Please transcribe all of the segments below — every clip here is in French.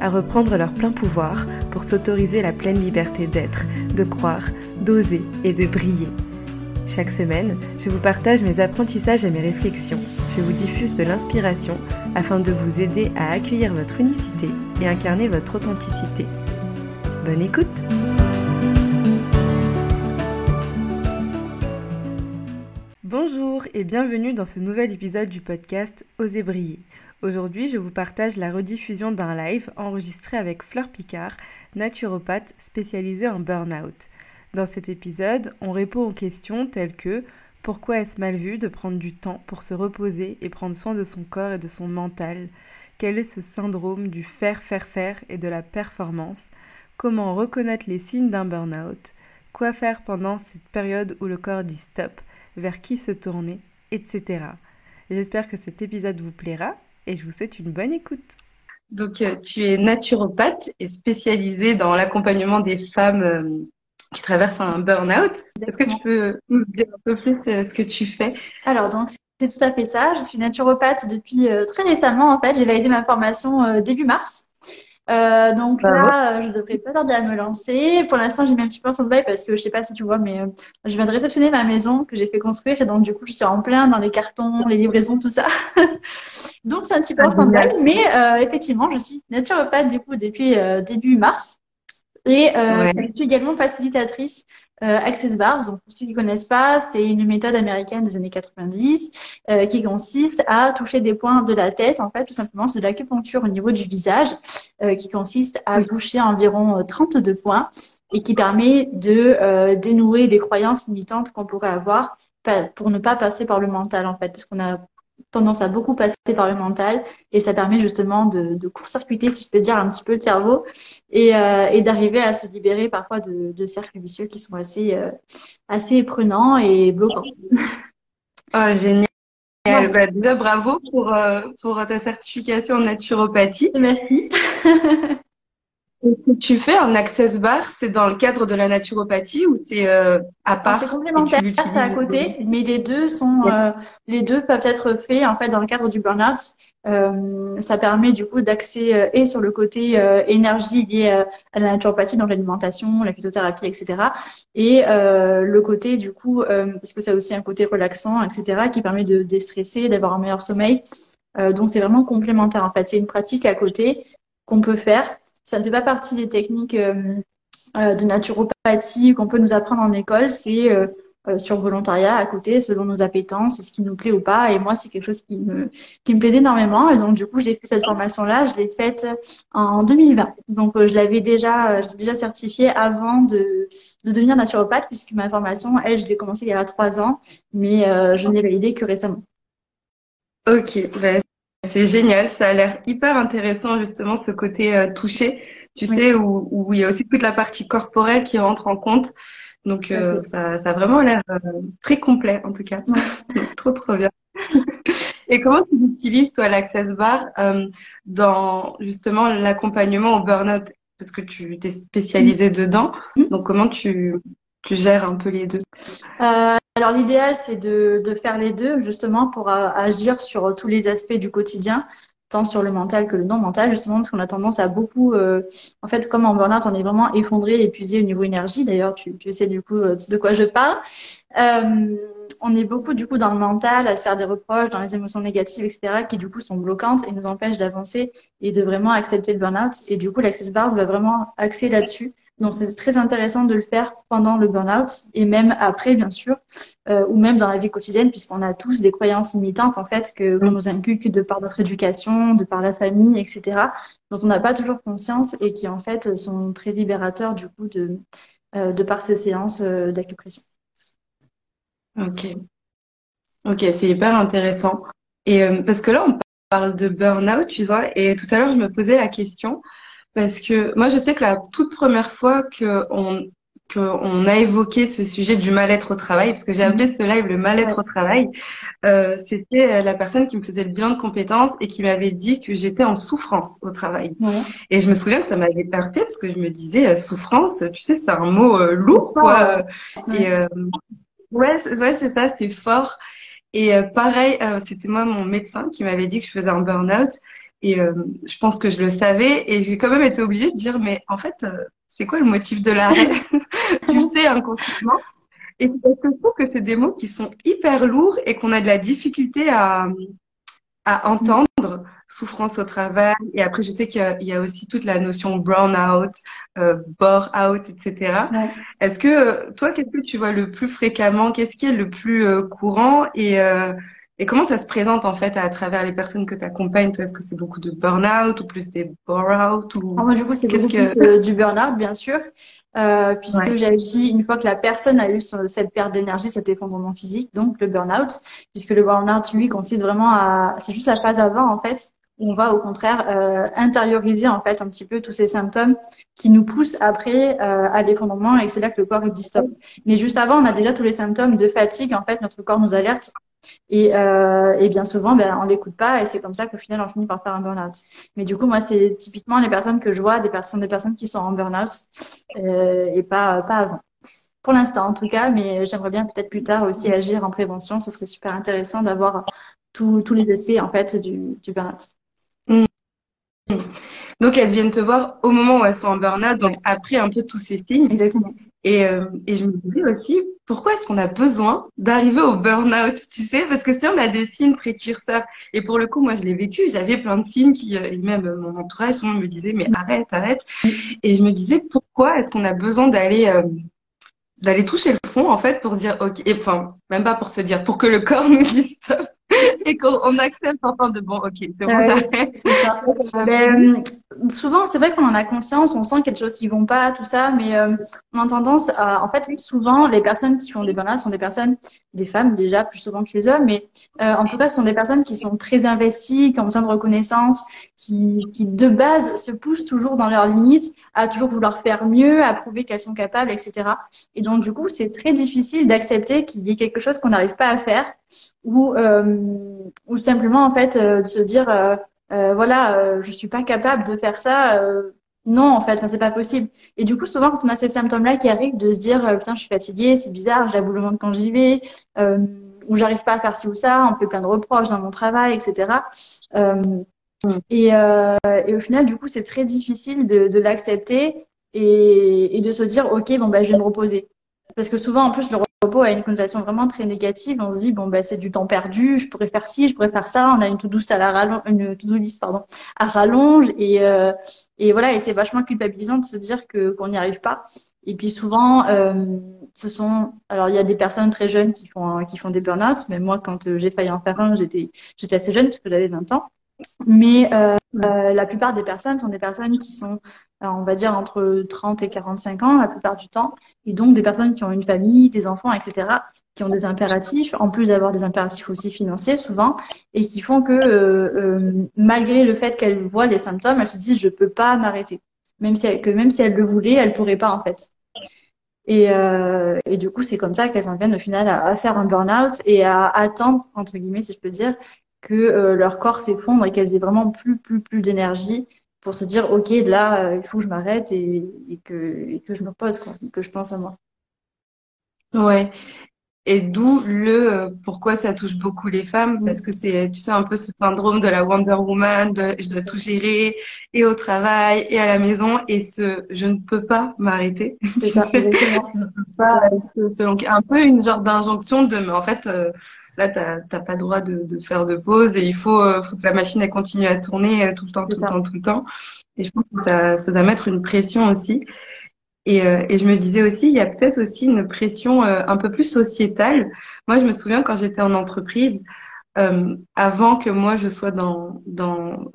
à reprendre leur plein pouvoir pour s'autoriser la pleine liberté d'être, de croire, d'oser et de briller. Chaque semaine, je vous partage mes apprentissages et mes réflexions. Je vous diffuse de l'inspiration afin de vous aider à accueillir votre unicité et incarner votre authenticité. Bonne écoute Bonjour et bienvenue dans ce nouvel épisode du podcast Oser briller. Aujourd'hui, je vous partage la rediffusion d'un live enregistré avec Fleur Picard, naturopathe spécialisée en burn-out. Dans cet épisode, on répond aux questions telles que pourquoi est-ce mal vu de prendre du temps pour se reposer et prendre soin de son corps et de son mental? Quel est ce syndrome du faire, faire, faire et de la performance? Comment reconnaître les signes d'un burn-out? Quoi faire pendant cette période où le corps dit stop? Vers qui se tourner? Etc. J'espère que cet épisode vous plaira et je vous souhaite une bonne écoute. Donc, euh, tu es naturopathe et spécialisée dans l'accompagnement des femmes euh, qui traverse un burn-out. Est-ce que tu peux nous dire un peu plus euh, ce que tu fais? Alors, donc, c'est tout à fait ça. Je suis naturopathe depuis très récemment. En fait, j'ai validé ma formation début mars. Euh, donc là, je devrais pas tarder à me lancer. Pour l'instant, j'ai mis un petit peu en stand parce que je sais pas si tu vois, mais je viens de réceptionner ma maison que j'ai fait construire et donc du coup, je suis en plein dans les cartons, les livraisons, tout ça. donc c'est un petit peu en stand mais effectivement, je suis naturopathe du coup depuis début mars. Et euh, je suis également facilitatrice euh, Access Bars. Donc, pour ceux qui ne connaissent pas, c'est une méthode américaine des années 90 euh, qui consiste à toucher des points de la tête. En fait, tout simplement, c'est de l'acupuncture au niveau du visage euh, qui consiste à toucher environ 32 points et qui permet de dénouer des croyances limitantes qu'on pourrait avoir pour ne pas passer par le mental, en fait, parce qu'on a tendance à beaucoup passer par le mental et ça permet justement de, de court-circuiter, si je peux dire, un petit peu le cerveau et, euh, et d'arriver à se libérer parfois de, de, cercles vicieux qui sont assez, euh, assez prenants et bloquants. Oh, génial. Bah, déjà, bravo pour, euh, pour ta certification en naturopathie. Merci. Ce que tu fais en access bar, c'est dans le cadre de la naturopathie ou c'est euh, à part C'est complémentaire, c'est à côté, mais les deux sont, euh, les deux peuvent être faits en fait dans le cadre du burn-out. Euh, ça permet du coup d'accès euh, et sur le côté énergie liée à la naturopathie, donc l'alimentation, la phytothérapie, etc. Et le côté du coup, parce que ça a aussi un côté relaxant, etc., qui permet de déstresser, d'avoir un meilleur sommeil. donc c'est vraiment complémentaire en fait. C'est une pratique à côté qu'on peut faire ça ne fait pas partie des techniques euh, euh, de naturopathie qu'on peut nous apprendre en école. C'est euh, sur volontariat à côté, selon nos appétences, ce qui nous plaît ou pas. Et moi, c'est quelque chose qui me, qui me plaisait énormément. Et donc, du coup, j'ai fait cette formation-là. Je l'ai faite en 2020. Donc, je l'avais déjà, j'étais déjà certifiée avant de, de devenir naturopathe, puisque ma formation, elle, je l'ai commencée il y a trois ans, mais je n'ai validé que récemment. Ok, ben, c'est génial, ça a l'air hyper intéressant justement ce côté euh, touché, tu sais, où, où, il y a aussi toute la partie corporelle qui rentre en compte. Donc euh, ça, ça a vraiment l'air euh, très complet en tout cas. trop trop bien. Et comment tu utilises toi l'Access Bar dans justement l'accompagnement au burn-out? Parce que tu t'es spécialisée dedans. Mm-hmm. Donc comment tu, tu gères un peu les deux? Alors l'idéal, c'est de, de, faire les deux, justement, pour agir sur tous les aspects du quotidien, tant sur le mental que le non mental, justement, parce qu'on a tendance à beaucoup, euh, en fait, comme en burn-out, on est vraiment effondré, épuisé au niveau énergie. D'ailleurs, tu, tu, sais du coup euh, de quoi je parle. Euh, on est beaucoup du coup dans le mental, à se faire des reproches, dans les émotions négatives, etc., qui du coup sont bloquantes et nous empêchent d'avancer et de vraiment accepter le burn-out. Et du coup, l'Access Bars va vraiment axer là-dessus donc c'est très intéressant de le faire pendant le burn-out et même après, bien sûr, euh, ou même dans la vie quotidienne, puisqu'on a tous des croyances limitantes en fait que l'on nous inculque de par notre éducation, de par la famille, etc., dont on n'a pas toujours conscience et qui en fait sont très libérateurs du coup de, euh, de par ces séances euh, d'acupression. Ok, ok, c'est hyper intéressant. Et euh, parce que là on parle de burn-out, tu vois, et tout à l'heure je me posais la question parce que moi, je sais que la toute première fois qu'on qu'on a évoqué ce sujet du mal-être au travail, parce que j'ai appelé ce live le mal-être au travail. Euh, C'était la personne qui me faisait le bilan de compétences et qui m'avait dit que j'étais en souffrance au travail. Et je me souviens que ça m'avait heurté parce que je me disais euh, souffrance, tu sais, c'est un mot euh, lourd, quoi. Et euh, ouais, ouais, c'est ça, c'est fort. Et pareil, c'était moi mon médecin qui m'avait dit que je faisais un burn-out. Et je pense que je le savais et j'ai quand même été obligée de dire mais en fait c'est quoi le motif de l'arrêt Tu le sais inconsciemment. Et c'est parce que je trouve que c'est des mots qui sont hyper lourds et qu'on a de la difficulté à, à entendre. Souffrance au travail. Et après, je sais qu'il y, a aussi toute la notion brown-out, euh, bore-out, etc. Est-ce que euh, toi, qu'est-ce que tu vois le plus fréquemment? Qu'est-ce qui est le plus euh, courant? Et, euh, et comment ça se présente en fait à travers les personnes que tu accompagnes est-ce que c'est beaucoup de burn-out ou plus des bore-out ou... Ah, moi, du coup, c'est beaucoup plus euh, du burn-out, bien sûr. Euh, puisque j'ai aussi, une fois que la personne a eu cette perte d'énergie, cet effondrement physique, donc le burn-out, puisque le burn-out, lui, consiste vraiment à... C'est juste la phase avant, en fait, où on va au contraire euh, intérioriser en fait un petit peu tous ces symptômes qui nous poussent après euh, à l'effondrement et c'est là que le corps il dit stop. Mais juste avant, on a déjà tous les symptômes de fatigue. En fait, notre corps nous alerte et, euh, et bien souvent, ben, on l'écoute pas et c'est comme ça qu'au final, on finit par faire un burn-out. Mais du coup, moi, c'est typiquement les personnes que je vois, des personnes, des personnes qui sont en burn-out euh, et pas, pas avant. Pour l'instant, en tout cas, mais j'aimerais bien peut-être plus tard aussi agir en prévention. Ce serait super intéressant d'avoir tous les aspects en fait du, du burn-out. Mmh. Donc elles viennent te voir au moment où elles sont en burn-out, donc après un peu tous ces signes. Exactement. Et, euh, et je me disais aussi, pourquoi est-ce qu'on a besoin d'arriver au burn-out, tu sais? Parce que si on a des signes précurseurs, et pour le coup, moi, je l'ai vécu, j'avais plein de signes qui, euh, et même mon entourage, tout me disait, mais arrête, arrête. Et je me disais, pourquoi est-ce qu'on a besoin d'aller euh, d'aller toucher le fond, en fait, pour dire, ok, et enfin, même pas pour se dire, pour que le corps nous dise stop, et qu'on accepte enfin de bon, ok, c'est bon, j'arrête. Euh, souvent, c'est vrai qu'on en a conscience, on sent quelque chose qui vont pas, tout ça, mais euh, on a tendance à, en fait, souvent, les personnes qui font des burn sont des personnes, des femmes déjà, plus souvent que les hommes, mais euh, en tout cas, ce sont des personnes qui sont très investies, qui ont besoin de reconnaissance, qui, qui de base se poussent toujours dans leurs limites, à toujours vouloir faire mieux, à prouver qu'elles sont capables, etc. Et donc, du coup, c'est très difficile d'accepter qu'il y ait quelque chose qu'on n'arrive pas à faire ou, euh, ou simplement, en fait, euh, de se dire, euh, euh voilà, euh, je suis pas capable de faire ça. non, en fait, enfin, c'est pas possible. Et du coup, souvent, quand on a ces symptômes-là qui arrivent, de se dire, putain, je suis fatiguée, c'est bizarre, j'avoue le monde quand j'y vais, ou j'arrive pas à faire ci ou ça, on me fait plein de reproches dans mon travail, etc. Et, euh, et, au final, du coup, c'est très difficile de, de l'accepter et, et, de se dire, OK, bon, bah, je vais me reposer. Parce que souvent, en plus, le repos a une connotation vraiment très négative. On se dit, bon, bah, c'est du temps perdu, je pourrais faire ci, je pourrais faire ça. On a une to-do à rallonge, une to pardon, à rallonge. Et, euh, et voilà, et c'est vachement culpabilisant de se dire que qu'on n'y arrive pas. Et puis souvent, euh, ce sont, alors il y a des personnes très jeunes qui font qui font des burn-out. Mais moi, quand euh, j'ai failli en faire un, j'étais j'étais assez jeune puisque j'avais 20 ans. Mais euh, euh, la plupart des personnes sont des personnes qui sont, euh, on va dire, entre 30 et 45 ans la plupart du temps, et donc des personnes qui ont une famille, des enfants, etc., qui ont des impératifs, en plus d'avoir des impératifs aussi financiers souvent, et qui font que malgré le fait qu'elles voient les symptômes, elles se disent je peux pas m'arrêter, même si que même si elles le voulaient, elles pourraient pas en fait. Et, et, du coup, c'est comme ça qu'elles en viennent au final à, à faire un burn-out et à attendre, entre guillemets, si je peux dire, que euh, leur corps s'effondre et qu'elles aient vraiment plus, plus, plus d'énergie pour se dire, OK, là, euh, il faut que je m'arrête et, que, et que je me repose, quoi, que je pense à moi. Ouais. Et d'où le euh, pourquoi ça touche beaucoup les femmes, parce que c'est, tu sais, un peu ce syndrome de la Wonder Woman, de je dois tout gérer, et au travail, et à la maison, et ce je ne peux pas m'arrêter. C'est ça, un peu une genre d'injonction de, mais en fait, Là, tu n'as pas le droit de, de, faire de pause et il faut, euh, faut que la machine elle continue à tourner euh, tout le temps, tout le temps, tout le temps. Et je pense que ça, ça doit mettre une pression aussi. Et, euh, et, je me disais aussi, il y a peut-être aussi une pression un peu plus sociétale. Moi, je me souviens quand j'étais en entreprise, euh, avant que moi je sois dans dans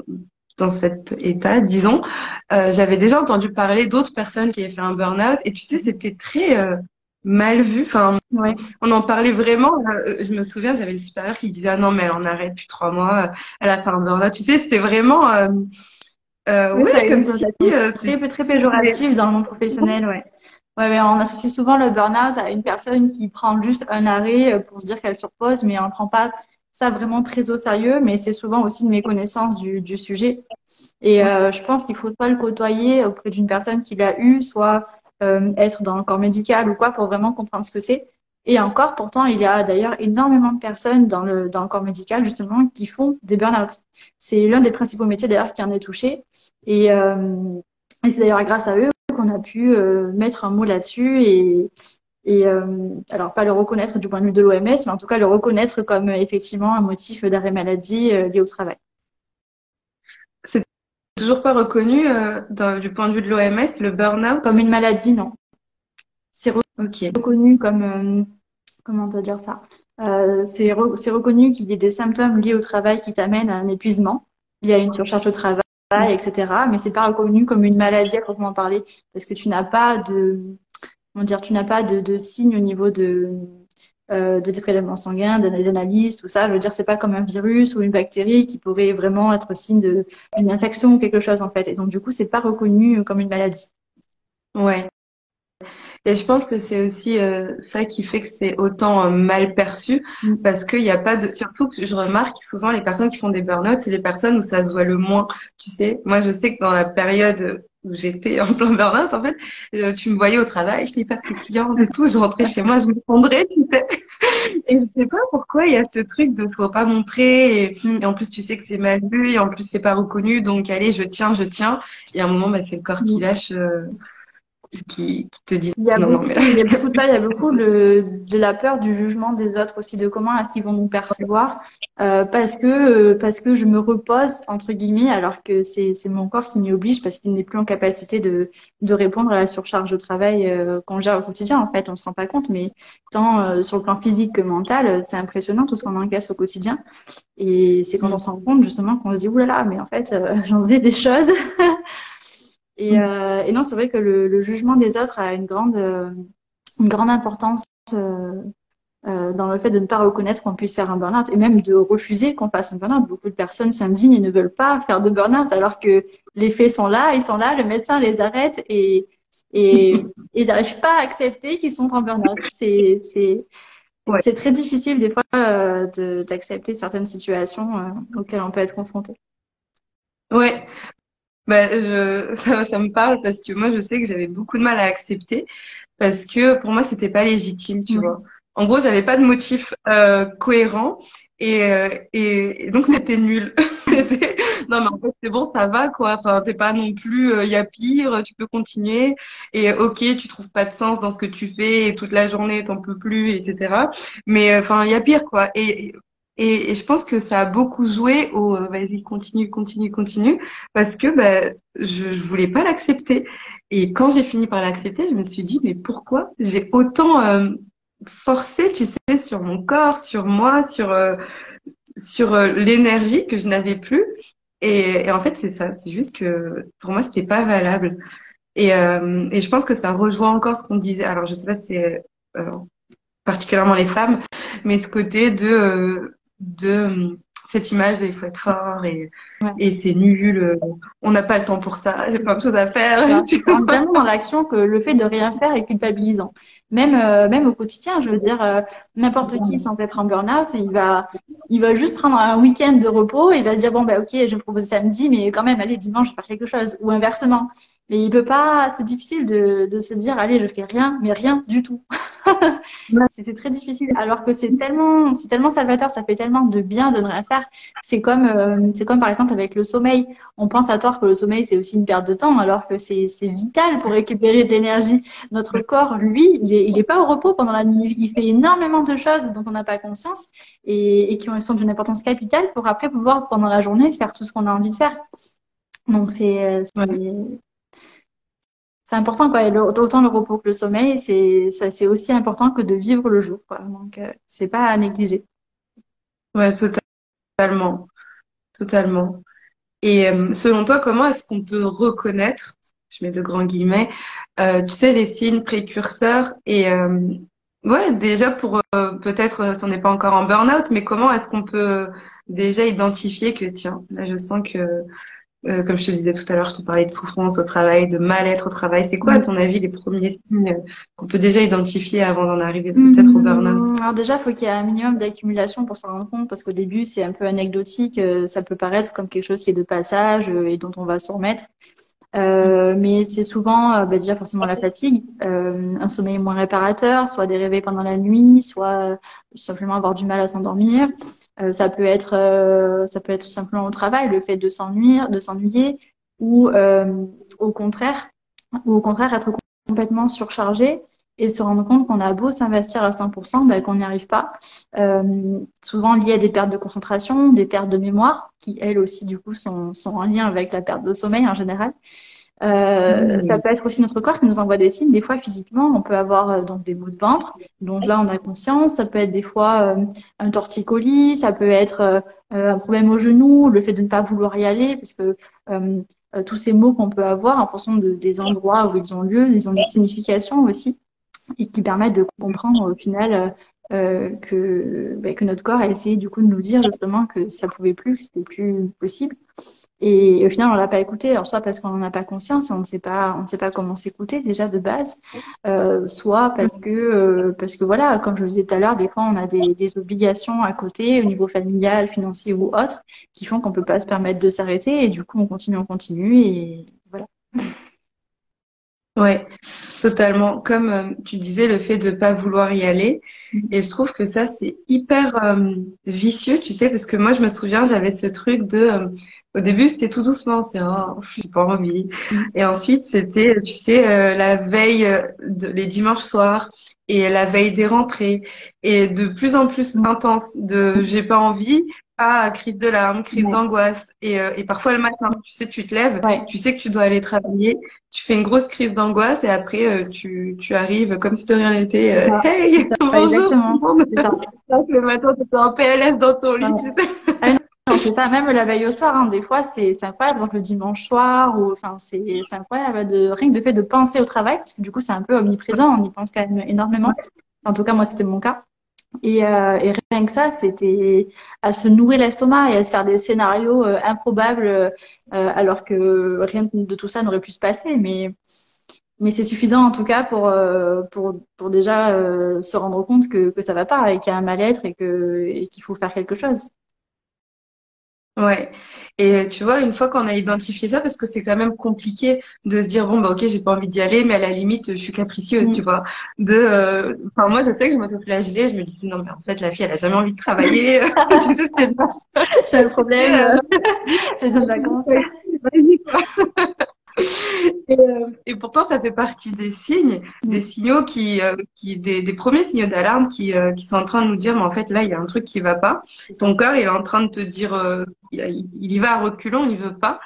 dans cet état, disons, j'avais déjà entendu parler d'autres personnes qui avaient fait un burn-out. Et tu sais, c'était très mal vu. Enfin, on en parlait vraiment. Euh, je me souviens, j'avais le supérieur qui disait ah non mais elle en arrête depuis trois mois. Elle a fait un burn Tu sais, c'était vraiment. Euh, euh, oui, comme si, euh, très, très péjoratif dans le monde professionnel, ouais. Ouais, on associe souvent le burn-out à une personne qui prend juste un arrêt euh, pour se dire qu'elle surpose, mais on ne prend pas ça vraiment très au sérieux, mais c'est souvent aussi une méconnaissance du, du sujet. Et euh, je pense qu'il faut soit le côtoyer auprès d'une personne qui l'a eu, soit euh, être dans le corps médical ou quoi pour vraiment comprendre ce que c'est. Et encore, pourtant, il y a d'ailleurs énormément de personnes dans le, dans le corps médical, justement, qui font des burn-out. C'est l'un des principaux métiers, d'ailleurs, qui en est touché. Et, euh, et c'est d'ailleurs grâce à eux qu'on a pu euh, mettre un mot là-dessus et, et euh, alors pas le reconnaître du point de vue de l'OMS, mais en tout cas le reconnaître comme effectivement un motif d'arrêt maladie euh, lié au travail. Toujours pas reconnu du point de vue de l'OMS le burn-out? Comme une maladie, non. C'est reconnu comme comment te dire ça? C'est reconnu qu'il y ait des symptômes liés au travail qui t'amènent à un épuisement. Il y a une surcharge au travail etc. Mais c'est pas reconnu comme une maladie à proprement parler, parce que tu n'as pas de, comment dire, tu n'as pas de, de signes au niveau de, euh, de des prélèvements sanguins, des analyses, tout ça. Je veux dire, c'est pas comme un virus ou une bactérie qui pourrait vraiment être signe d'une infection ou quelque chose en fait. Et donc du coup, c'est pas reconnu comme une maladie. Ouais. Et je pense que c'est aussi euh, ça qui fait que c'est autant euh, mal perçu mm. parce qu'il n'y a pas de. Surtout que je remarque souvent les personnes qui font des burn-out, c'est les personnes où ça se voit le moins. Tu sais, moi je sais que dans la période où j'étais en plein burn-out, en fait, euh, tu me voyais au travail, j'étais hyper pétillante et tout, je rentrais chez moi, je me fondrais, tu sais. Et je sais pas pourquoi il y a ce truc de faut pas montrer et, en plus tu sais que c'est mal vu et en plus c'est pas reconnu, donc allez, je tiens, je tiens. Et à un moment, bah, c'est le corps qui mm. lâche qui, te disent il y a beaucoup, il y a beaucoup de ça, il y a beaucoup de la peur du jugement des autres aussi, de comment est-ce qu'ils vont nous percevoir, euh, parce que parce que je me repose entre guillemets, alors que c'est c'est mon corps qui m'y oblige parce qu'il n'est plus en capacité de de répondre à la surcharge de travail euh, qu'on gère au quotidien. En fait, on se rend pas compte, mais tant euh, sur le plan physique que mental, c'est impressionnant tout ce qu'on encaisse au quotidien. Et c'est quand on se rend compte justement qu'on se dit oulala, mais en fait, euh, j'en faisais des choses. Et, mm. euh, et non, c'est vrai que le, le, jugement des autres a une grande, euh, une grande importance euh, euh, dans le fait de ne pas reconnaître qu'on puisse faire un burn-out et même de refuser qu'on fasse un burn-out. Beaucoup de personnes s'indignent et ne veulent pas faire de burn-out alors que les faits sont là, ils sont là, le médecin les arrête et, et ils n'arrivent pas à accepter qu'ils sont en burn-out. C'est, c'est, ouais. c'est très difficile des fois euh, d'accepter certaines situations auxquelles on peut être confronté. Ouais, bah, je, ça, ça, me parle parce que moi, je sais que j'avais beaucoup de mal à accepter parce que pour moi, c'était pas légitime, tu vois. En gros, j'avais pas de motif euh, cohérent et, euh, et, donc c'était nul. non mais en fait c'est bon, ça va quoi. Enfin, t'es pas non plus, il euh, y a pire, tu peux continuer. Et ok, tu trouves pas de sens dans ce que tu fais et toute la journée t'en peux plus, etc. Mais enfin, il y a pire quoi. Et et, et, je pense que ça a beaucoup joué au euh, vas-y, continue, continue, continue, parce que bah, je, je voulais pas l'accepter. Et quand j'ai fini par l'accepter, je me suis dit, mais pourquoi j'ai autant euh, forcé, tu sais, sur mon corps, sur moi, sur, euh, sur l'énergie que je n'avais plus. Et, en fait, c'est ça, c'est juste que pour moi, c'était pas valable. Et, et je pense que ça rejoint encore ce qu'on disait. Alors, je sais pas si c'est particulièrement les femmes, mais ce côté de de cette image de il faut être fort et, et c'est nul, euh, on n'a pas le temps pour ça, j'ai plein de choses à faire. C'est vraiment dans l'action que le fait de rien faire est culpabilisant. Même euh, même au quotidien, je veux dire, euh, n'importe qui sans être en burn-out, il va il va juste prendre un week-end de repos et il va se dire bon bah ok, je me propose samedi, mais quand même allez dimanche je vais faire quelque chose ou inversement. Mais il peut pas, c'est difficile de, de se dire allez je fais rien, mais rien du tout. c'est très difficile. Alors que c'est tellement, c'est tellement salvateur, ça fait tellement de bien de ne rien faire. C'est comme, euh, c'est comme par exemple avec le sommeil. On pense à tort que le sommeil c'est aussi une perte de temps, alors que c'est, c'est vital pour récupérer de l'énergie. Notre corps, lui, il est, il est pas au repos pendant la nuit. Il fait énormément de choses dont on n'a pas conscience et, et qui sont d'une importance capitale pour après pouvoir pendant la journée faire tout ce qu'on a envie de faire. Donc c'est, c'est important quoi. autant le repos que le sommeil, c'est c'est aussi important que de vivre le jour. Donc euh, c'est pas à négliger. Ouais, totalement, totalement. Et euh, selon toi, comment est-ce qu'on peut reconnaître, je mets de grands guillemets, euh, tu sais les signes précurseurs et ouais déjà pour peut-être, ce n'est pas encore en burn-out, mais comment est-ce qu'on peut déjà identifier que tiens, là je sens que euh, comme je te disais tout à l'heure, je te parlais de souffrance au travail, de mal-être au travail. C'est quoi, à ton avis, les premiers signes qu'on peut déjà identifier avant d'en arriver peut-être au burn-out Alors déjà, il faut qu'il y ait un minimum d'accumulation pour s'en rendre compte, parce qu'au début, c'est un peu anecdotique. Euh, ça peut paraître comme quelque chose qui est de passage euh, et dont on va se remettre. Euh, mais c'est souvent bah, déjà forcément la fatigue, euh, un sommeil moins réparateur, soit des réveils pendant la nuit, soit simplement avoir du mal à s'endormir. Euh, ça peut être ça peut être tout simplement au travail, le fait de s'ennuyer, de s'ennuyer, ou au contraire, ou au contraire être complètement surchargé et se rendre compte qu'on a beau s'investir à 100%, bah, qu'on n'y arrive pas. Euh, souvent lié à des pertes de concentration, des pertes de mémoire, qui elles aussi du coup sont, sont en lien avec la perte de sommeil en général. Euh, Ça peut être aussi notre corps qui nous envoie des signes. Des fois, physiquement, on peut avoir euh, donc des maux de ventre. Donc là, on a conscience. Ça peut être des fois euh, un torticolis. Ça peut être euh, un problème au genou, le fait de ne pas vouloir y aller, parce que tous ces mots qu'on peut avoir en fonction de, des endroits où ils ont lieu, ils ont des significations aussi et qui permettent de comprendre au final euh, que, bah, que notre corps a essayé du coup de nous dire justement que ça pouvait plus, que c'était plus possible. Et au final, on l'a pas écouté. Alors soit parce qu'on n'en a pas conscience on ne sait pas, on ne sait pas comment s'écouter déjà de base, euh, soit parce que euh, parce que voilà, comme je le disais tout à l'heure, des fois on a des, des, obligations à côté au niveau familial, financier ou autre, qui font qu'on peut pas se permettre de s'arrêter et du coup on continue, on continue et voilà. Ouais, totalement. Comme euh, tu disais, le fait de pas vouloir y aller. Mm. Et je trouve que ça, c'est hyper euh, vicieux, tu sais, parce que moi, je me souviens, j'avais ce truc de... Euh, au début, c'était tout doucement, c'est oh, j'ai pas envie. Mm. Et ensuite, c'était, tu sais, la veille, de, les dimanches soirs et la veille des rentrées. Et de plus en plus intense, de j'ai pas envie, ah, crise de larmes, crise d'angoisse. Et, euh, et, parfois le matin, tu sais, tu te lèves, tu sais que tu dois aller travailler, tu fais une grosse crise d'angoisse et après euh, tu, tu arrives comme si de rien n'était. Euh, hey, bonjour. le matin, tu es en PLS dans ton lit, tu sais. Ah c'est ça, même la veille au soir, hein, des fois c'est incroyable, par exemple le dimanche soir, ou enfin c'est incroyable de rien que de fait de penser au travail, parce que du coup c'est un peu omniprésent, on y pense quand même énormément. En tout cas, moi c'était mon cas. Et, euh, et, rien que ça, c'était à se nourrir l'estomac et à se faire des scénarios euh, improbables, euh, alors que rien de tout ça n'aurait pu se passer. Mais, mais c'est suffisant en tout cas pour, euh, pour, pour déjà se rendre compte que, que ça va pas et qu'il y a un mal-être et que et qu'il faut faire quelque chose. Ouais. Et tu vois, une fois qu'on a identifié ça, parce que c'est quand même compliqué de se dire bon bah ok, j'ai pas envie d'y aller, mais à la limite, je suis capricieuse, mm. tu vois. De, euh, enfin moi, je sais que je m'autoflagellais, je me disais non mais en fait la fille, elle a jamais envie de travailler. tu sais, c'est j'ai un problème. j'ai des vacances. Et, euh, et, pourtant, ça fait partie des signes, des mm. signaux qui, euh, qui des, des, premiers signaux d'alarme qui, euh, qui sont en train de nous dire, mais en fait, là, il y a un truc qui va pas. Ton corps, il est en train de te dire, il, il, y va à reculons, il veut pas.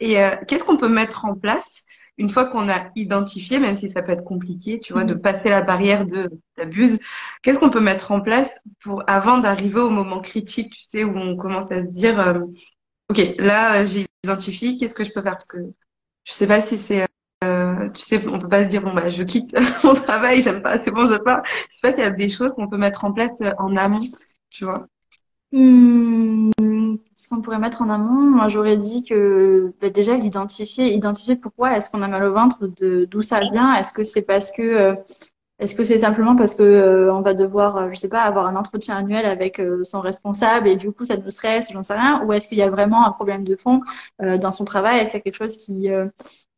Et qu'est-ce qu'on peut mettre en place une fois qu'on a identifié, même si ça peut être compliqué, tu vois, de mm. passer la barrière de l'abuse, qu'est-ce qu'on peut mettre en place pour avant d'arriver au moment critique, tu sais, où on commence à se dire, ok, là, j'ai identifié, qu'est-ce que je peux faire? Parce que je sais pas si c'est euh, tu sais, on peut pas se dire bon bah je quitte mon travail, j'aime pas, c'est bon, je pas. Je sais pas s'il y a des choses qu'on peut mettre en place euh, en amont, tu vois. Hmm, ce qu'on pourrait mettre en amont, moi j'aurais dit que bah, déjà l'identifier, identifier pourquoi est-ce qu'on a mal au ventre, d'où ça vient, est-ce que c'est parce que euh, est-ce que c'est simplement parce que euh, on va devoir, euh, je sais pas, avoir un entretien annuel avec euh, son responsable et du coup ça nous stresse, j'en sais rien, ou est-ce qu'il y a vraiment un problème de fond dans son travail? Est-ce qu'il y a quelque chose qui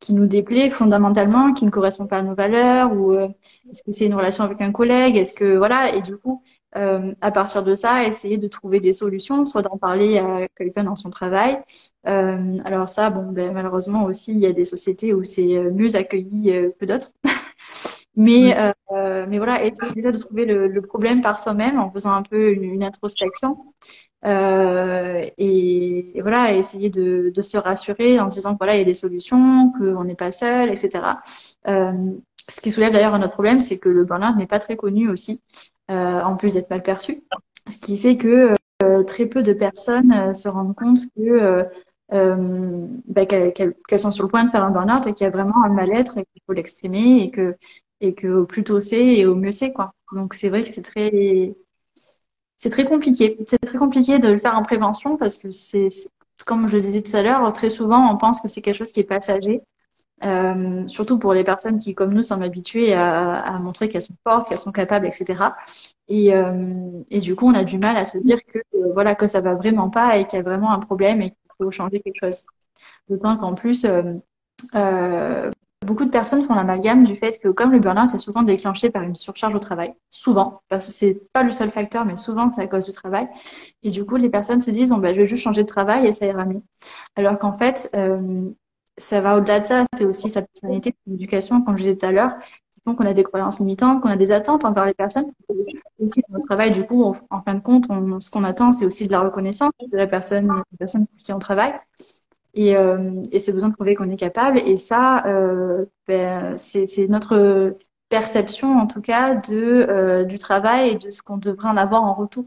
qui nous déplaît fondamentalement, qui ne correspond pas à nos valeurs, ou est-ce que c'est une relation avec un collègue? Est-ce que voilà Et du coup, à partir de ça, essayer de trouver des solutions, soit d'en parler à quelqu'un dans son travail. alors ça, bon, ben, malheureusement aussi, il y a des sociétés où c'est mieux accueilli que d'autres. Mais, euh, mais voilà, essayer déjà de trouver le, le problème par soi-même en faisant un peu une, une introspection. Euh, et, et, voilà, essayer de, de, se rassurer en disant que voilà, il y a des solutions, qu'on n'est pas seul, etc. Euh, ce qui soulève d'ailleurs un autre problème, c'est que le burn-out n'est pas très connu aussi, euh, en plus d'être mal perçu. Ce qui fait que euh, très peu de personnes euh, se rendent compte que bah, qu'elles sont sur le point de faire un burn-out et qu'il y a vraiment un mal-être et qu'il faut l'exprimer et que et que au plus tôt c'est et au mieux c'est quoi. Donc c'est vrai que c'est très c'est très compliqué. C'est très compliqué de le faire en prévention parce que c'est comme je le disais tout à l'heure, très souvent, on pense que c'est quelque chose qui est passager. Euh, surtout pour les personnes qui, comme nous, sommes habituées à, à montrer qu'elles sont fortes, qu'elles sont capables, etc. Et, euh, et, du coup, on a du mal à se dire que euh, voilà que ça va vraiment pas et qu'il y a vraiment un problème et qu'il faut changer quelque chose. D'autant qu'en plus, euh, beaucoup de personnes font l'amalgame du fait que comme le burn-out est souvent déclenché par une surcharge au travail, souvent, parce que c'est pas le seul facteur, mais souvent c'est à cause du travail. Et du coup, les personnes se disent ben je vais juste changer de travail et ça ira mieux. Alors qu'en fait, euh, ça va au-delà de ça. C'est aussi sa personnalité, son éducation, comme je disais tout à l'heure, qui font qu'on a des croyances limitantes, qu'on a des attentes envers les personnes. Aussi, dans notre travail, du coup, en fin de compte, ce qu'on attend, c'est aussi de la reconnaissance de la personne, des personnes pour qui on travaille. Et, euh, et ce besoin de prouver qu'on est capable. Et ça, euh, ben, c'est notre perception, en tout cas, de, euh, du travail et de ce qu'on devrait en avoir en retour.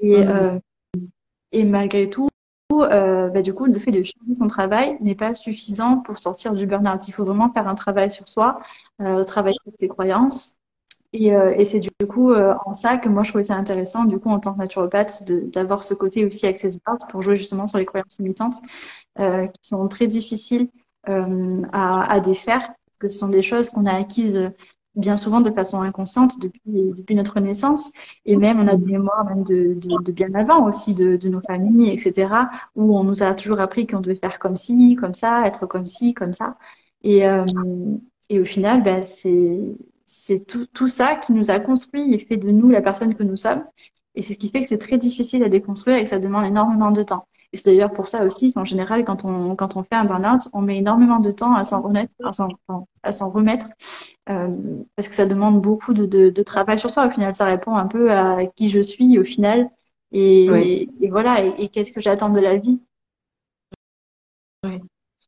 Et, mmh. et malgré tout, euh, bah, du coup, le fait de changer son travail n'est pas suffisant pour sortir du burn-out. Il faut vraiment faire un travail sur soi, euh, travailler sur ses croyances. Et, euh, et c'est du coup euh, en ça que moi je trouvais ça intéressant, du coup en tant que naturopathe, d'avoir ce côté aussi access pour jouer justement sur les croyances limitantes euh, qui sont très difficiles à, à défaire, que ce sont des choses qu'on a acquises bien souvent de façon inconsciente depuis, depuis notre naissance. Et même, on a des mémoires même de, de, de bien avant aussi, de, de, nos familles, etc., où on nous a toujours appris qu'on devait faire comme ci, comme ça, être comme ci, comme ça. Et, euh, et au final, ben, c'est c'est tout, tout ça qui nous a construit et fait de nous la personne que nous sommes. Et c'est ce qui fait que c'est très difficile à déconstruire et que ça demande énormément de temps. Et c'est d'ailleurs pour ça aussi qu'en général, quand on, quand on fait un burn-out, on met énormément de temps à s'en remettre, à s'en remettre, euh, parce que ça demande beaucoup de, de, de, travail sur toi. Au final, ça répond un peu à qui je suis au final, et, et, voilà, et, qu'est-ce que j'attends de la vie? Oui.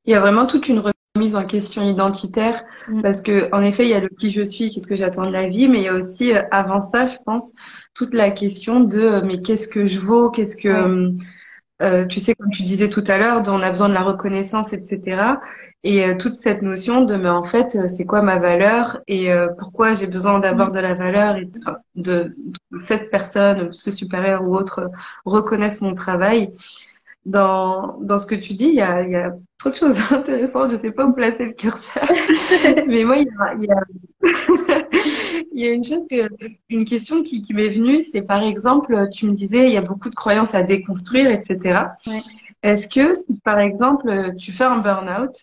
Il y a vraiment toute une remise en question identitaire, mm. parce que en effet, il y a le qui je suis, qu'est-ce que j'attends de la vie, mais il y a aussi euh, avant ça, je pense, toute la question de euh, mais qu'est-ce que je vaux, qu'est-ce que euh, tu sais, comme tu disais tout à l'heure, on a besoin de la reconnaissance, etc. Et toute cette notion de, mais en fait, c'est quoi ma valeur et pourquoi j'ai besoin d'avoir de la valeur et de, de, cette personne, ce supérieur ou autre, reconnaisse mon travail. Dans, dans ce que tu dis, il y a, y a trop de choses intéressantes. Je sais pas où placer le curseur, mais moi, il y a, il y a... Il y a une chose que, une question qui, qui m'est venue, c'est par exemple, tu me disais, il y a beaucoup de croyances à déconstruire, etc. Ouais. Est-ce que, si par exemple, tu fais un burn-out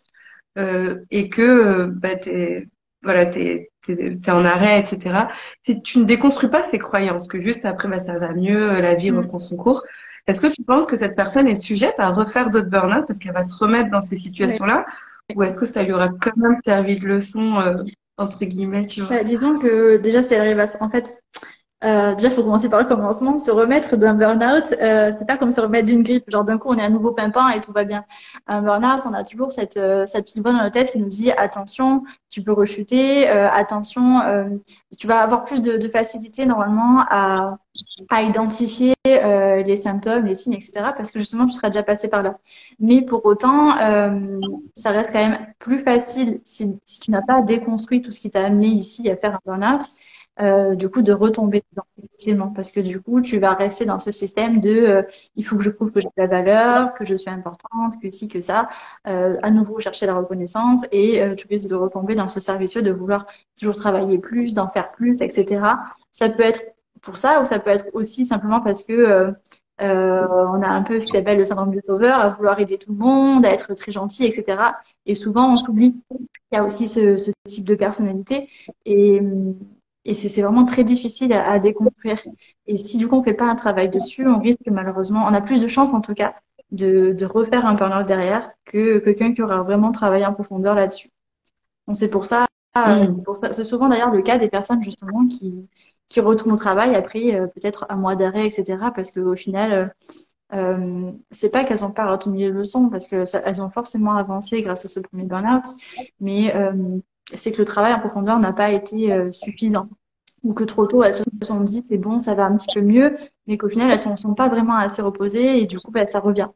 euh, et que bah, t'es voilà, t'es es, en arrêt, etc. Si tu ne déconstruis pas ces croyances, que juste après, bah, ça va mieux, la vie mm. reprend son cours. Est-ce que tu penses que cette personne est sujette à refaire d'autres burn-out parce qu'elle va se remettre dans ces situations-là, ou est-ce que ça lui aura quand même servi de leçon euh, entre guillemets, tu vois? Bah, disons que déjà, c'est arrivé En fait, euh, déjà, il faut commencer par le commencement. Se remettre d'un burn-out, euh, c'est pas comme se remettre d'une grippe. Genre, d'un coup, on est à nouveau pimpant et tout va bien. Un burn-out, on a toujours cette, euh, cette petite voix dans la tête qui nous dit attention, tu peux rechuter, attention, tu vas avoir plus de, de facilité normalement à, à identifier euh, les symptômes, les signes, etc. Parce que justement, tu seras déjà passé par là. Mais pour autant, ça reste quand même plus facile si, si tu n'as pas déconstruit tout ce qui t'a amené ici à faire un burn-out euh, du coup de retomber dedans effectivement parce que du coup tu vas rester dans ce système de euh, il faut que je prouve que j'ai de la valeur que je suis importante que si que ça euh, à nouveau chercher la reconnaissance et euh, tu risques de retomber dans ce service de vouloir toujours travailler plus d'en faire plus etc ça peut être pour ça ou ça peut être aussi simplement parce que euh, on a un peu ce qui s'appelle le syndrome du sauveur, à vouloir aider tout le monde, à être très gentil, etc. Et souvent, on s'oublie qu'il y a aussi ce, type de personnalité. Et, c'est vraiment très difficile à, déconstruire. Et si du coup on fait pas un travail dessus, on risque malheureusement, on a plus de chances en tout cas de, de refaire un burn-out derrière que quelqu'un qui aura vraiment travaillé en profondeur là-dessus. Donc c'est pour ça, mm. pour ça c'est souvent d'ailleurs le cas des personnes justement qui, qui retournent au travail après euh, peut-être un mois d'arrêt, etc. Parce qu'au final, euh, euh, c'est pas qu'elles n'ont pas retenu les leçons, parce qu'elles ont forcément avancé grâce à ce premier burn-out, mais euh, c'est que le travail en profondeur n'a pas été suffisant. Ou que trop tôt, elles se sont dit, c'est bon, ça va un petit peu mieux, mais qu'au final, elles ne sont, pas vraiment assez reposées et du coup, bah, ça revient.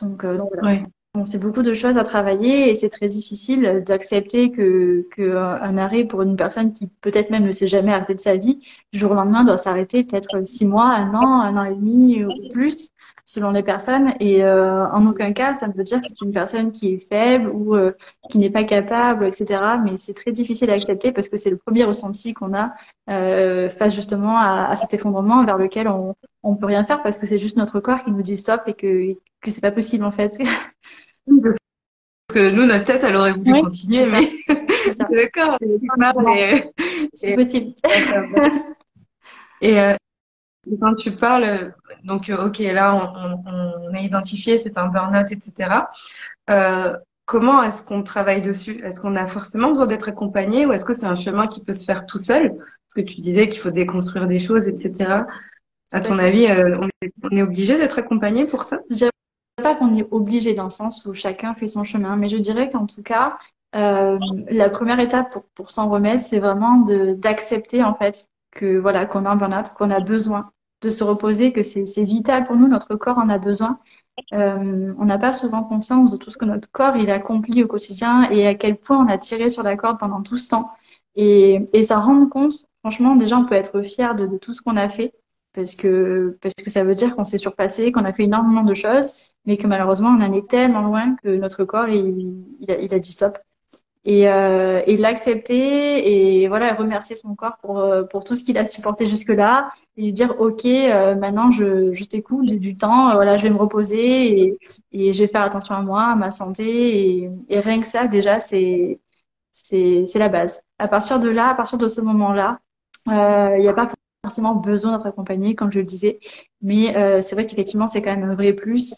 Donc, donc voilà. C'est beaucoup de choses à travailler et c'est très difficile d'accepter que, que un arrêt pour une personne qui peut-être même ne s'est jamais arrêté de sa vie, du jour au lendemain doit s'arrêter peut-être six mois, un an, un an et demi ou plus. Selon les personnes. Et euh, en aucun cas, ça ne veut dire que c'est une personne qui est faible ou euh, qui n'est pas capable, etc. Mais c'est très difficile à accepter parce que c'est le premier ressenti qu'on a euh, face justement à, à, cet effondrement vers lequel on on peut rien faire parce que c'est juste notre corps qui nous dit stop et que que c'est pas possible en fait. parce que nous, notre tête, elle aurait voulu continuer, mais d'accord, c'est possible. et, quand tu parles, donc euh, ok, là on, on, a identifié c'est un burn-out, etc. Euh, comment est-ce qu'on travaille dessus? Est-ce qu'on a forcément besoin d'être accompagné ou est-ce que c'est un chemin qui peut se faire tout seul? Parce que tu disais qu'il faut déconstruire des choses, etc. À ton avis, euh, on est, obligé d'être accompagné pour ça? Je dirais pas qu'on est obligé dans le sens où chacun fait son chemin, mais je dirais qu'en tout cas, la première étape pour, pour s'en remettre, c'est vraiment d'accepter en fait que voilà qu'on a un burn-out, qu'on a besoin de se reposer, que c'est vital pour nous, notre corps en a besoin. Euh, on n'a pas souvent conscience de tout ce que notre corps il accomplit au quotidien et à quel point on a tiré sur la corde pendant tout ce temps. Et, et ça rend compte, franchement, déjà on peut être fier de, tout ce qu'on a fait parce que parce que ça veut dire qu'on s'est surpassé, qu'on a fait énormément de choses, mais que malheureusement on en est tellement loin que notre corps il, il, a, il a dit stop et, euh, et l'accepter et remercier son corps pour euh, pour tout ce qu'il a supporté jusque là et lui dire ok euh, maintenant je je t'écoute j'ai du temps euh, voilà je vais me reposer et, et je vais faire attention à moi à ma santé et, rien que ça déjà c'est c'est c'est la base. À partir de là à partir de ce moment là il n'y a pas forcément besoin d'être accompagné comme je le disais mais c'est vrai qu'effectivement c'est quand même un vrai plus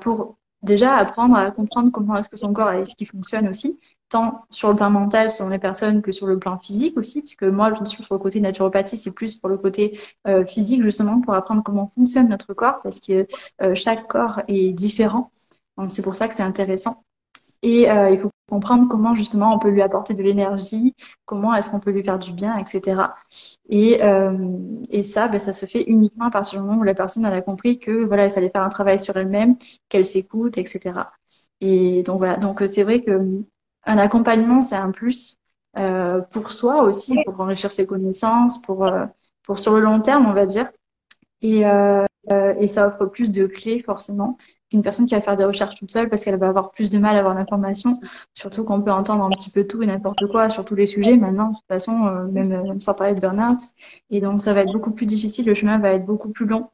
pour déjà apprendre à comprendre comment est-ce que son corps est-ce qui fonctionne aussi tant sur le plan mental selon les personnes que sur le plan physique aussi, puisque moi, je suis sur le côté naturopathie, c'est plus pour le côté euh, physique, justement, pour apprendre comment fonctionne notre corps, parce que euh, chaque corps est différent. Donc, c'est pour ça que c'est intéressant. Et euh, il faut comprendre comment, justement, on peut lui apporter de l'énergie, comment est-ce qu'on peut lui faire du bien, etc. Et, et ça, ben, ça se fait uniquement à partir du moment où la personne a compris que, voilà, il fallait faire un travail sur elle-même, qu'elle s'écoute, etc. Et donc, voilà. Donc, c'est vrai que un accompagnement, c'est un plus euh, pour soi aussi, pour enrichir ses connaissances, pour, euh, pour sur le long terme, on va dire. Et, euh, et ça offre plus de clés, forcément, qu'une personne qui va faire des recherches toute seule parce qu'elle va avoir plus de mal à avoir l'information. Surtout qu'on peut entendre un petit peu tout et n'importe quoi sur tous les sujets maintenant, de toute façon, même, même, sans parler de burn-out. Et donc, ça va être beaucoup plus difficile, le chemin va être beaucoup plus long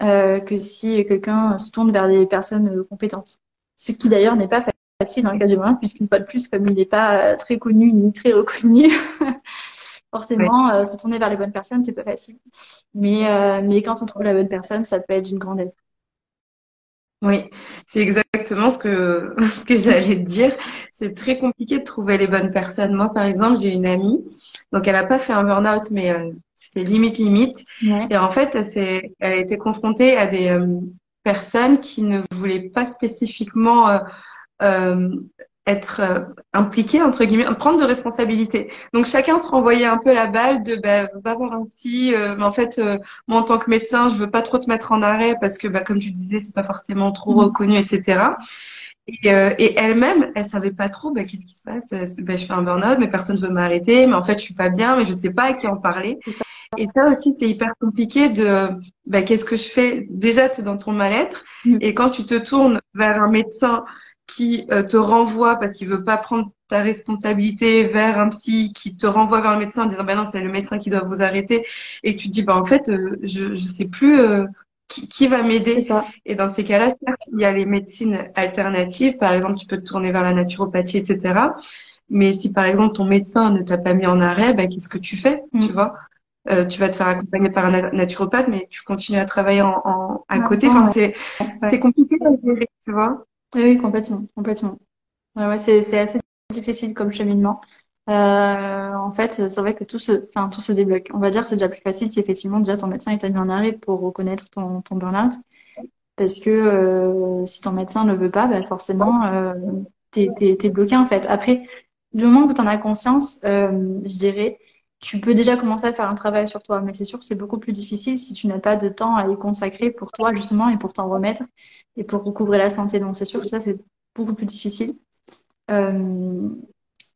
que si quelqu'un se tourne vers des personnes compétentes. Ce qui d'ailleurs n'est pas facile dans le cas du moyen, puisqu'une fois de plus, comme il n'est pas euh, très connu ni très reconnu, forcément, euh, se tourner vers les bonnes personnes, c'est pas facile. Mais, euh, mais quand on trouve la bonne personne, ça peut être d'une grande aide. Oui, c'est exactement ce que, ce que j'allais te dire. C'est très compliqué de trouver les bonnes personnes. Moi, par exemple, j'ai une amie, donc elle n'a pas fait un burn-out, mais c'était limite limite. Et en fait, elle, elle a été confrontée à des personnes qui ne voulaient pas spécifiquement euh, être euh, impliqué entre guillemets, prendre de responsabilité. Donc chacun se renvoyait un peu la balle de bah, va voir un petit, euh, mais en fait moi en tant que médecin je veux pas trop te mettre en arrêt parce que bah, comme tu disais c'est pas forcément trop mm. reconnu etc. Et, et elle-même elle savait pas trop bah, qu'est-ce qui se passe. Bah, je fais un burn-out mais personne veut m'arrêter, mais en fait je suis pas bien mais je sais pas à qui en parler. Et ça aussi, c'est hyper compliqué de, bah, qu'est-ce que je fais? Déjà, tu es dans ton mal-être. Mm. Et quand tu te tournes vers un médecin qui euh, te renvoie parce qu'il veut pas prendre ta responsabilité vers un psy qui te renvoie vers le médecin en disant ben non c'est le médecin qui doit vous arrêter. Et tu te dis bah en fait euh, je je sais plus euh, qui, qui, va m'aider. Et dans ces cas-là il y a les médecines alternatives. Par exemple tu peux te tourner vers la naturopathie etc mais si par exemple ton médecin ne t'a pas mis en arrêt bah, qu'est-ce que tu fais mm. tu vois? Tu vas te faire accompagner par un naturopathe mais tu continues à travailler en, en à côté. Enfin c'est c'est compliqué à gérer tu vois? Oui, complètement, complètement. Ouais, c'est, assez difficile comme cheminement. Euh, en fait, c'est vrai que tout se, enfin, tout se débloque. On va dire que c'est déjà plus facile si effectivement déjà ton médecin est mis en arrêt pour reconnaître ton, burn-out. Parce que euh, si ton médecin ne veut pas, ben forcément, euh, t'es bloqué en fait. Après, du moment où tu en as conscience, euh, je dirais, tu peux déjà commencer à faire un travail sur toi, mais c'est sûr que c'est beaucoup plus difficile si tu n'as pas de temps à y consacrer pour toi justement et pour t'en remettre et pour recouvrer la santé. Donc c'est sûr que ça c'est beaucoup plus difficile. Euh,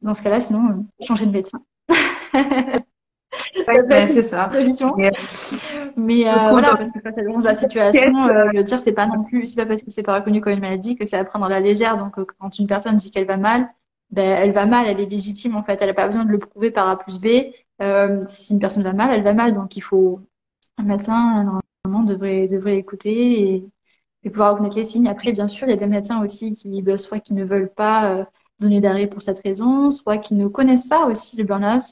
dans ce cas-là, sinon, euh, changer de médecin. c'est ça. Solution. Mais euh, voilà, parce que quand elle la situation, euh, le dire c'est pas non plus, c'est pas parce que c'est pas reconnu comme une maladie que c'est à prendre à la légère. Donc euh, quand une personne dit qu'elle va mal, ben elle va mal, elle est légitime en fait, elle n'a pas besoin de le prouver par A plus B. Euh, si une personne va mal, elle va mal, donc il faut un médecin normalement devrait devrait écouter et, et pouvoir reconnaître les signes. Après, bien sûr, il y a des médecins aussi qui soit qui ne veulent pas donner d'arrêt pour cette raison, soit qui ne connaissent pas aussi le burn-out,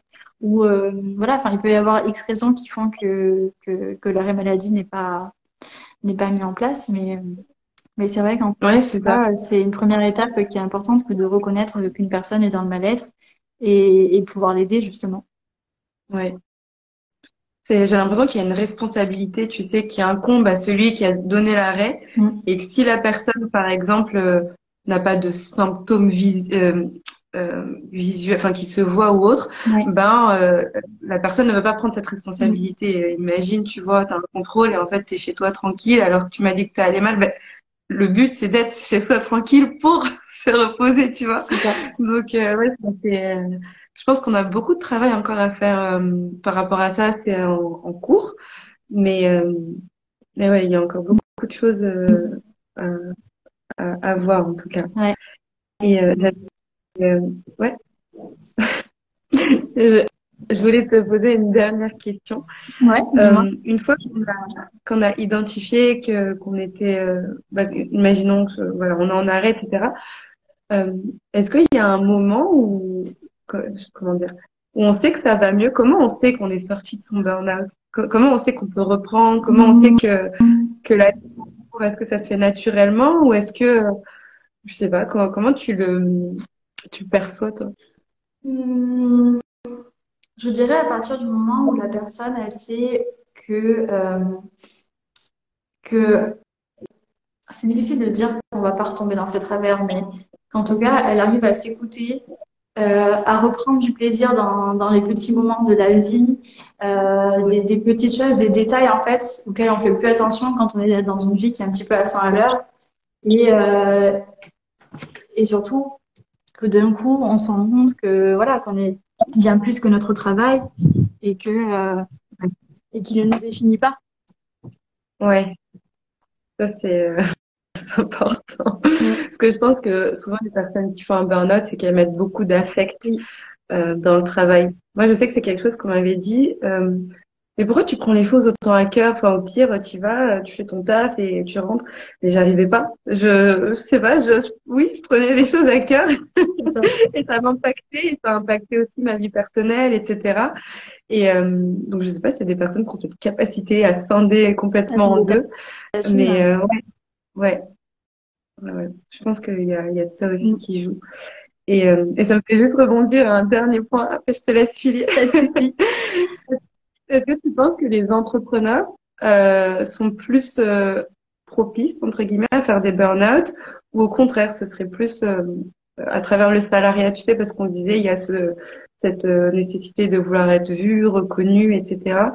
ou euh, voilà, enfin, il peut y avoir X raisons qui font que, que, que l'arrêt maladie n'est pas, n'est pas mis en place, mais, mais c'est vrai qu'en ouais, c'est, c'est une première étape qui est importante que de reconnaître qu'une personne est dans le mal-être et, et pouvoir l'aider justement. C'est, j'ai l'impression qu'il y a une responsabilité, tu sais, qui incombe à celui qui a donné l'arrêt, mm. et que si la personne, par exemple, euh, n'a pas de symptômes vis euh, euh, visuels, enfin qui se voient ou autre, ben la personne ne veut pas prendre cette responsabilité. Mm. Imagine, tu vois, tu as un contrôle et en fait tu es chez toi tranquille alors que tu m'as dit que tu allé mal. Ben, le but c'est d'être chez soi tranquille pour se reposer, tu vois. Donc ouais, c'est je pense qu'on a beaucoup de travail encore à faire par rapport à ça, c'est en, en, cours, mais mais ouais, il y a encore beaucoup, beaucoup de choses à, à, voir en tout cas. Ouais. Et euh, euh ouais. je, je, voulais te poser une dernière question. Ouais, euh, une fois qu'on a, a, identifié que qu'on était, euh, bah, imaginons que voilà, on est en arrêt, etc. Euh, est-ce qu'il y a un moment où, comment dire, où on sait que ça va mieux Comment on sait qu'on est sorti de son burn-out Comment on sait qu'on peut reprendre Comment on sait que que la est-ce que ça se fait naturellement ou est-ce que, je sais pas, comment, tu le, perçois toi? Hmm, Je dirais à partir du moment où la personne, elle sait que, euh, que c'est difficile de dire qu'on va pas retomber dans ses travers, mais en tout cas, elle arrive à s'écouter, euh, à reprendre du plaisir dans, dans, les petits moments de la vie, euh, des, des, petites choses, des détails en fait auxquels on fait plus attention quand on est dans une vie qui est un petit peu à 100 à l'heure. Et, euh, et surtout que d'un coup, on se rend compte que voilà qu'on est bien plus que notre travail et que euh, et qu'il ne nous définit pas. Ouais, ça c'est euh, important. Parce que je pense que souvent les personnes qui font un burn-out, c'est qu'elles mettent beaucoup d'affect euh, dans le travail. Moi, je sais que c'est quelque chose qu'on m'avait dit. Euh, mais pourquoi tu prends les choses autant à cœur? Enfin, au pire, tu vas, tu fais ton taf et tu rentres. Mais j'arrivais pas. Je, je sais pas. Je, oui, je prenais les choses à cœur et ça m'impactait. Et ça a impacté aussi ma vie personnelle, etc. Et euh, donc, je sais pas s'il y a des personnes qui ont cette capacité à scinder complètement ah, en deux. Mais euh, ouais, ouais. Je pense qu'il y a, il y a de ça aussi mm. qui joue. Et, euh, et, ça me fait juste rebondir à un dernier point, après je te laisse filer. Est-ce que tu penses que les entrepreneurs euh, sont plus euh, propices, entre guillemets, à faire des burn-out ou au contraire, ce serait plus euh, à travers le salariat, tu sais, parce qu'on disait, il y a ce, cette euh, nécessité de vouloir être vu, reconnu, etc.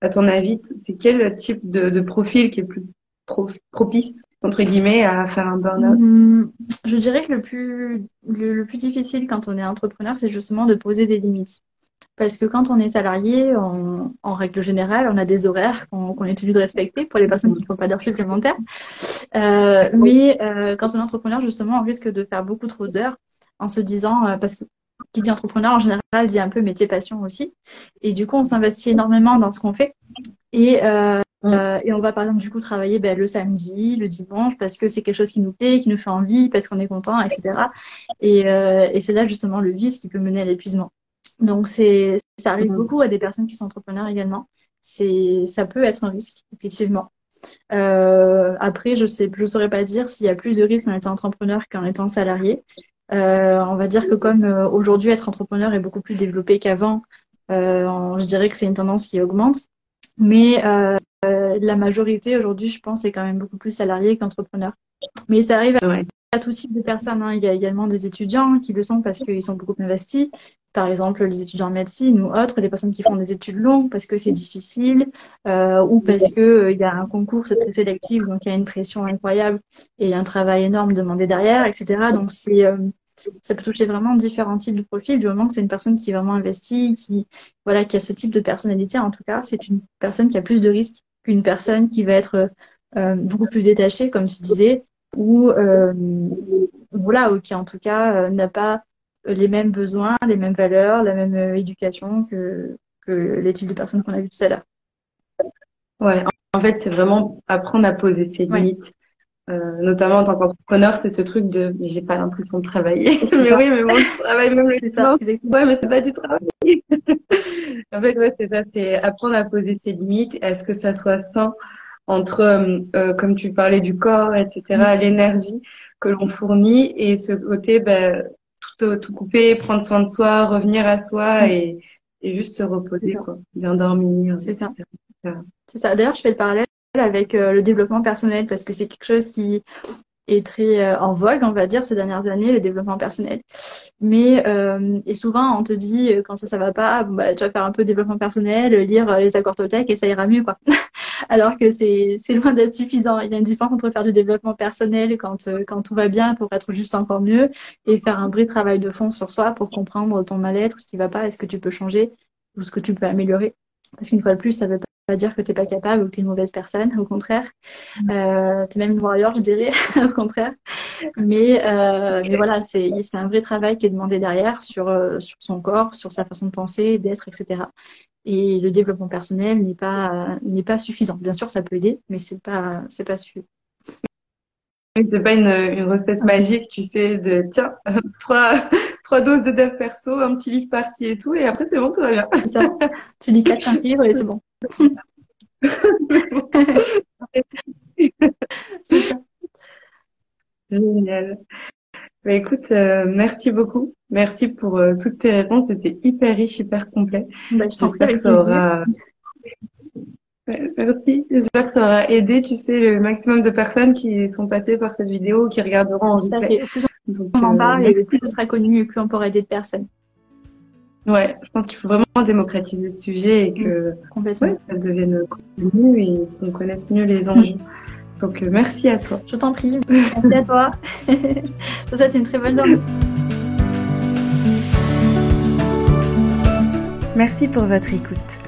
À ton avis, c'est quel type de, de, profil qui est plus propice entre guillemets à faire un burn-out mmh, Je dirais que le plus le, plus difficile quand on est entrepreneur, c'est justement de poser des limites. Parce que quand on est salarié, en règle générale, on a des horaires qu'on est tenu de respecter pour les personnes qui ne font pas d'heures supplémentaires. Euh, mais euh, quand on est entrepreneur, justement, on risque de faire beaucoup trop d'heures en se disant, euh, parce que qui dit entrepreneur en général dit un peu métier passion aussi. Et du coup, on s'investit énormément dans ce qu'on fait. Et, euh, euh, et on va par exemple du coup travailler ben, le samedi, le dimanche, parce que c'est quelque chose qui nous plaît, qui nous fait envie, parce qu'on est content, etc. Et, euh, et c'est là justement le vice qui peut mener à l'épuisement. Donc c'est ça arrive beaucoup à des personnes qui sont entrepreneurs également. C'est ça peut être un risque effectivement. Euh, après, je sais, je saurais pas dire s'il y a plus de risques en étant entrepreneur qu'en étant salarié. Euh, on va dire que comme euh, aujourd'hui être entrepreneur est beaucoup plus développé qu'avant, euh, je dirais que c'est une tendance qui augmente. Mais euh, la majorité aujourd'hui, je pense, est quand même beaucoup plus salarié qu'entrepreneur. Mais ça arrive à, tout type de personnes. Hein. Il y a également des étudiants qui le sont parce qu'ils sont beaucoup investis. Par exemple, les étudiants en médecine ou autres, les personnes qui font des études longues parce que c'est difficile euh, ou parce que euh, il y a un concours, c'est très sélectif, donc il y a une pression incroyable et un travail énorme demandé derrière, etc. Donc c'est euh, Ça peut toucher vraiment différents types de profils. Du moment que c'est une personne qui est vraiment investie, qui, voilà, qui a ce type de personnalité, en tout cas, c'est une personne qui a plus de risques qu'une personne qui va être euh, beaucoup plus détachée, comme tu disais, ou euh, voilà, ou qui en tout cas euh, n'a pas les mêmes besoins, les mêmes valeurs, la même éducation que, que les types de personnes qu'on a vues tout à l'heure. Ouais, en fait, c'est vraiment apprendre à poser ses limites. Euh, notamment en tant qu'entrepreneur, c'est ce truc de j'ai pas l'impression de travailler. mais oui, mais moi je travaille même le ça. Ouais, mais c'est pas du travail. en fait, ouais, c'est ça, c'est apprendre à poser ses limites, est ce que ça soit sain entre, euh, euh, comme tu parlais du corps, etc., mm. l'énergie que l'on fournit et ce côté, ben, tout, tout couper, prendre soin de soi, revenir à soi mm. et, et juste se reposer, quoi, bien dormir. C'est ça. C'est ça. D'ailleurs, je fais le parallèle avec euh, le développement personnel parce que c'est quelque chose qui est très euh, en vogue, on va dire, ces dernières années, le développement personnel. Mais euh, et souvent, on te dit quand ça ça va pas, bah, tu vas faire un peu de développement personnel, lire les accords Toltec et ça ira mieux, quoi. Alors que c'est c'est loin d'être suffisant. Il y a une différence entre faire du développement personnel quand quand tout va bien pour être juste encore mieux et faire un vrai travail de fond sur soi pour comprendre ton mal-être, ce qui va pas, est-ce que tu peux changer ou ce que tu peux améliorer. Parce qu'une fois de plus, ça veut pas dire que tu n'es pas capable ou que tu es une mauvaise personne, au contraire. Euh, tu es même une warrior, je dirais, au contraire. Mais, euh, mais voilà, c'est un vrai travail qui est demandé derrière sur, euh, sur son corps, sur sa façon de penser, d'être, etc. Et le développement personnel n'est pas, n'est pas suffisant. Bien sûr, ça peut aider, mais c'est pas, c'est pas suffisant. C'est pas une, une, recette magique, tu sais, de tiens, trois, trois doses de dev perso, un petit livre par-ci et tout, et après c'est bon, tout va bien. Ça. Tu lis 4-5 livres et c'est bon. Génial. Bah, écoute, euh, merci beaucoup. Merci pour euh, toutes tes réponses. C'était hyper riche, hyper complet. Bah, J'espère que ça aura. Merci. J'espère que ça aura aidé, tu sais, le maximum de personnes qui sont passées par cette vidéo, qui regarderont en replay. Plus on en parle, et plus ce sera connu, et plus on pourra aider de personnes. Ouais, je pense qu'il faut vraiment démocratiser ce sujet et que mmh, ça devienne connu et qu'on connaisse mieux les enjeux. Donc euh, merci à toi. Je t'en prie. Merci à toi. Ça, c'est une très bonne journée. Merci pour votre écoute.